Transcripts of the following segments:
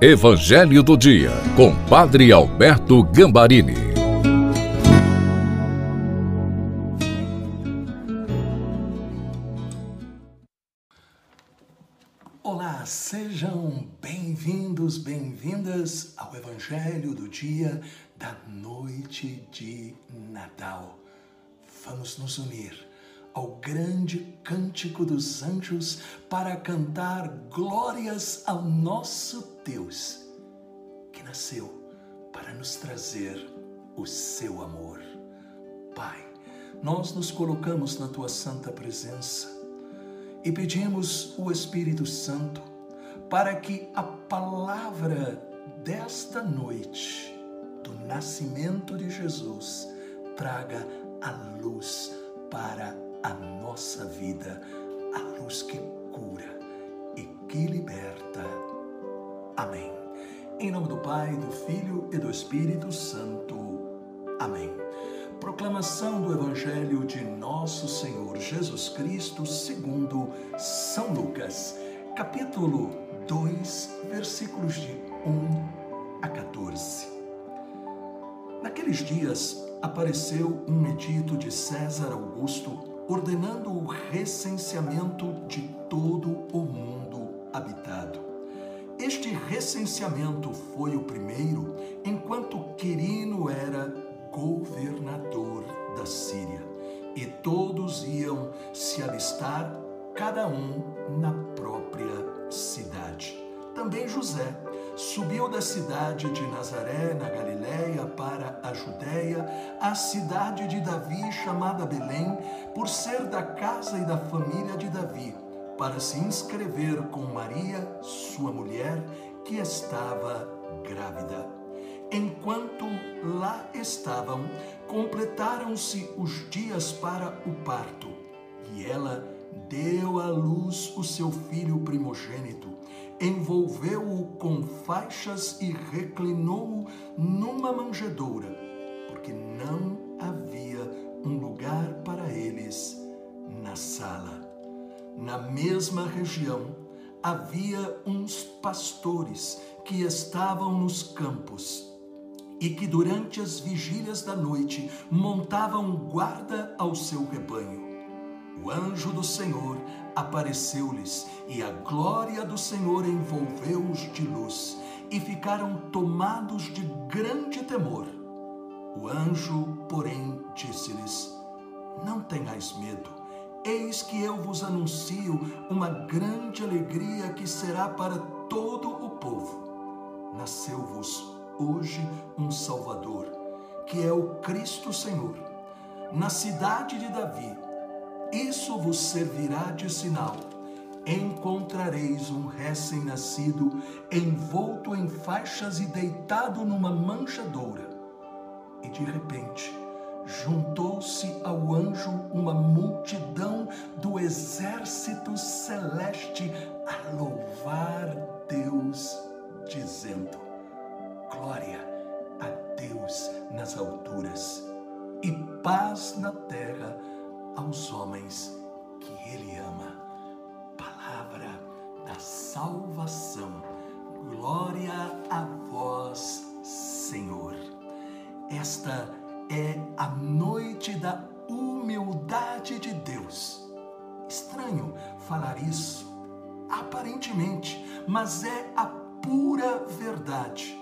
Evangelho do Dia, com Padre Alberto Gambarini. Olá, sejam bem-vindos, bem-vindas ao Evangelho do Dia da noite de Natal. Vamos nos unir ao grande cântico dos anjos para cantar glórias ao nosso Deus, que nasceu para nos trazer o seu amor. Pai, nós nos colocamos na tua santa presença e pedimos o Espírito Santo para que a palavra desta noite, do nascimento de Jesus, traga a luz para a nossa vida, a luz que cura e que liberta. Amém. Em nome do Pai, do Filho e do Espírito Santo. Amém. Proclamação do Evangelho de Nosso Senhor Jesus Cristo, segundo São Lucas, capítulo 2, versículos de 1 a 14. Naqueles dias apareceu um edito de César Augusto ordenando o recenseamento de todo o mundo habitado. Este recenseamento foi o primeiro enquanto Quirino era governador da Síria, e todos iam se alistar, cada um na própria cidade. Também José subiu da cidade de Nazaré, na Galiléia, para a Judéia, a cidade de Davi, chamada Belém, por ser da casa e da família de Davi, para se inscrever com Maria, sua mulher, que estava grávida. Enquanto lá estavam, completaram-se os dias para o parto, e ela deu à luz o seu filho primogênito envolveu-o com faixas e reclinou-o numa manjedoura, porque não havia um lugar para eles na sala. Na mesma região havia uns pastores que estavam nos campos e que durante as vigílias da noite montavam guarda ao seu rebanho. O anjo do Senhor apareceu-lhes e a glória do Senhor envolveu-os de luz e ficaram tomados de grande temor. O anjo, porém, disse-lhes: Não tenhais medo. Eis que eu vos anuncio uma grande alegria que será para todo o povo. Nasceu-vos hoje um Salvador, que é o Cristo Senhor. Na cidade de Davi, isso vos servirá de sinal. Encontrareis um recém-nascido envolto em faixas e deitado numa manchadoura. E de repente, juntou-se ao anjo uma multidão do exército celeste a louvar Deus, dizendo: Glória a Deus nas alturas e paz na terra aos homens que Ele ama. Palavra da salvação. Glória a vós. Esta é a noite da humildade de Deus. Estranho falar isso, aparentemente, mas é a pura verdade.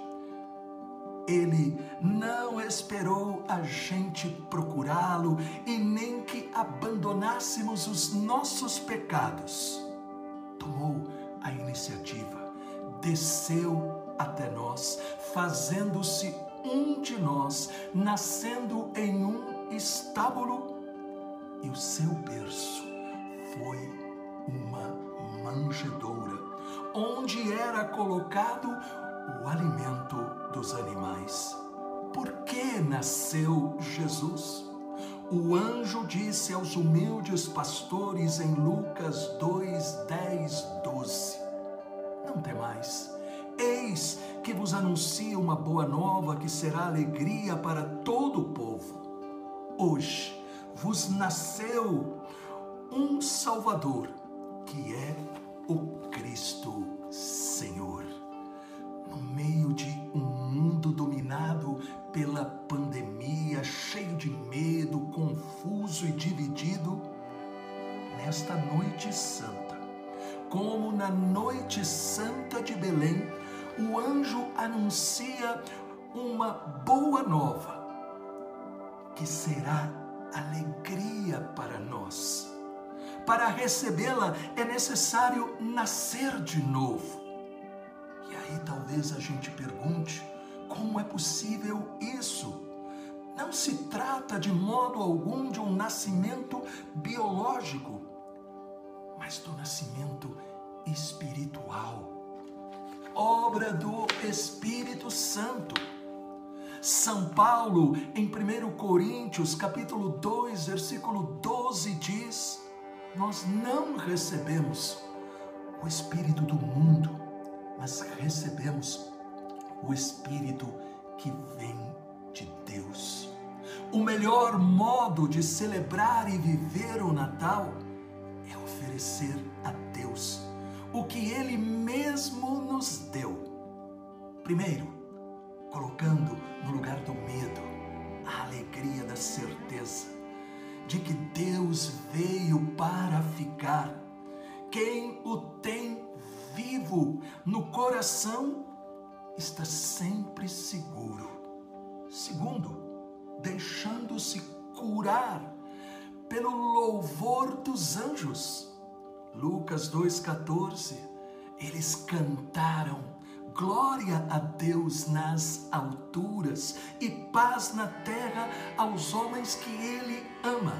Ele não esperou a gente procurá-lo e nem que abandonássemos os nossos pecados. Tomou a iniciativa, desceu até nós, fazendo-se um de nós, nascendo em um estábulo, e o seu berço foi uma manjedoura, onde era colocado o alimento dos animais. Por que nasceu Jesus? O anjo disse aos humildes pastores em Lucas 2, 10, 12: Não temais, Eis que vos anuncio uma boa nova que será alegria para todo o povo. Hoje vos nasceu um Salvador, que é o Cristo Senhor. No meio de um mundo dominado pela pandemia, cheio de medo, confuso e dividido, nesta noite santa, como na noite santa de Belém, o anjo anuncia uma boa nova, que será alegria para nós. Para recebê-la é necessário nascer de novo. E aí talvez a gente pergunte: como é possível isso? Não se trata de modo algum de um nascimento biológico, mas do nascimento espiritual, obra do Espírito Santo. São Paulo, em 1 Coríntios, capítulo 2, versículo 12, diz: Nós não recebemos o espírito do mundo, mas recebemos o espírito que vem de Deus. O melhor modo de celebrar e viver o Natal é oferecer a Deus o que Ele mesmo nos. Primeiro, colocando no lugar do medo a alegria da certeza de que Deus veio para ficar. Quem o tem vivo no coração está sempre seguro. Segundo, deixando-se curar pelo louvor dos anjos. Lucas 2,14, eles cantaram glória a Deus nas alturas e paz na terra aos homens que Ele ama.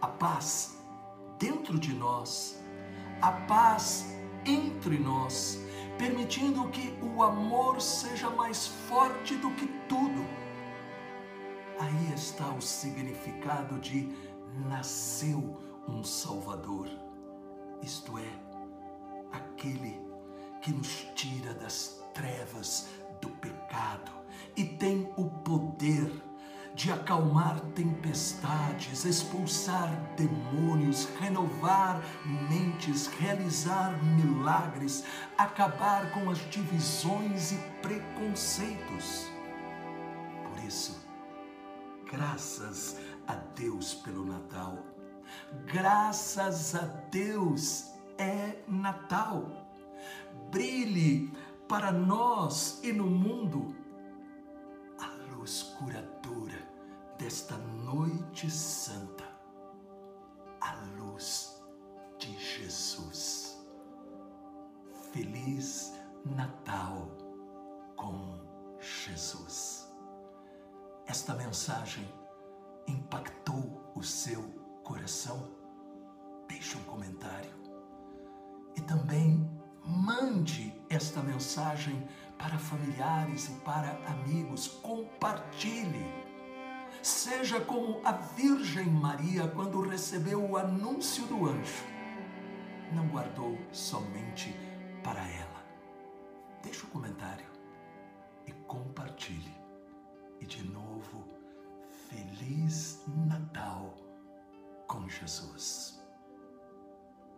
A paz dentro de nós, a paz entre nós, permitindo que o amor seja mais forte do que tudo. Aí está o significado de nasceu um Salvador, isto é, aquele que nos tira das trevas do pecado e tem o poder de acalmar tempestades, expulsar demônios, renovar mentes, realizar milagres, acabar com as divisões e preconceitos. Por isso, graças a Deus pelo Natal. Graças a Deus é Natal brilhe para nós e no mundo a luz curadora desta noite santa, a luz de Jesus. Feliz Natal com Jesus. Esta mensagem impactou o seu coração? Deixe um comentário. E também Mande esta mensagem para familiares e para amigos. Compartilhe. Seja como a Virgem Maria quando recebeu o anúncio do anjo. Não guardou somente para ela. Deixe o um comentário e compartilhe. E de novo, Feliz Natal com Jesus.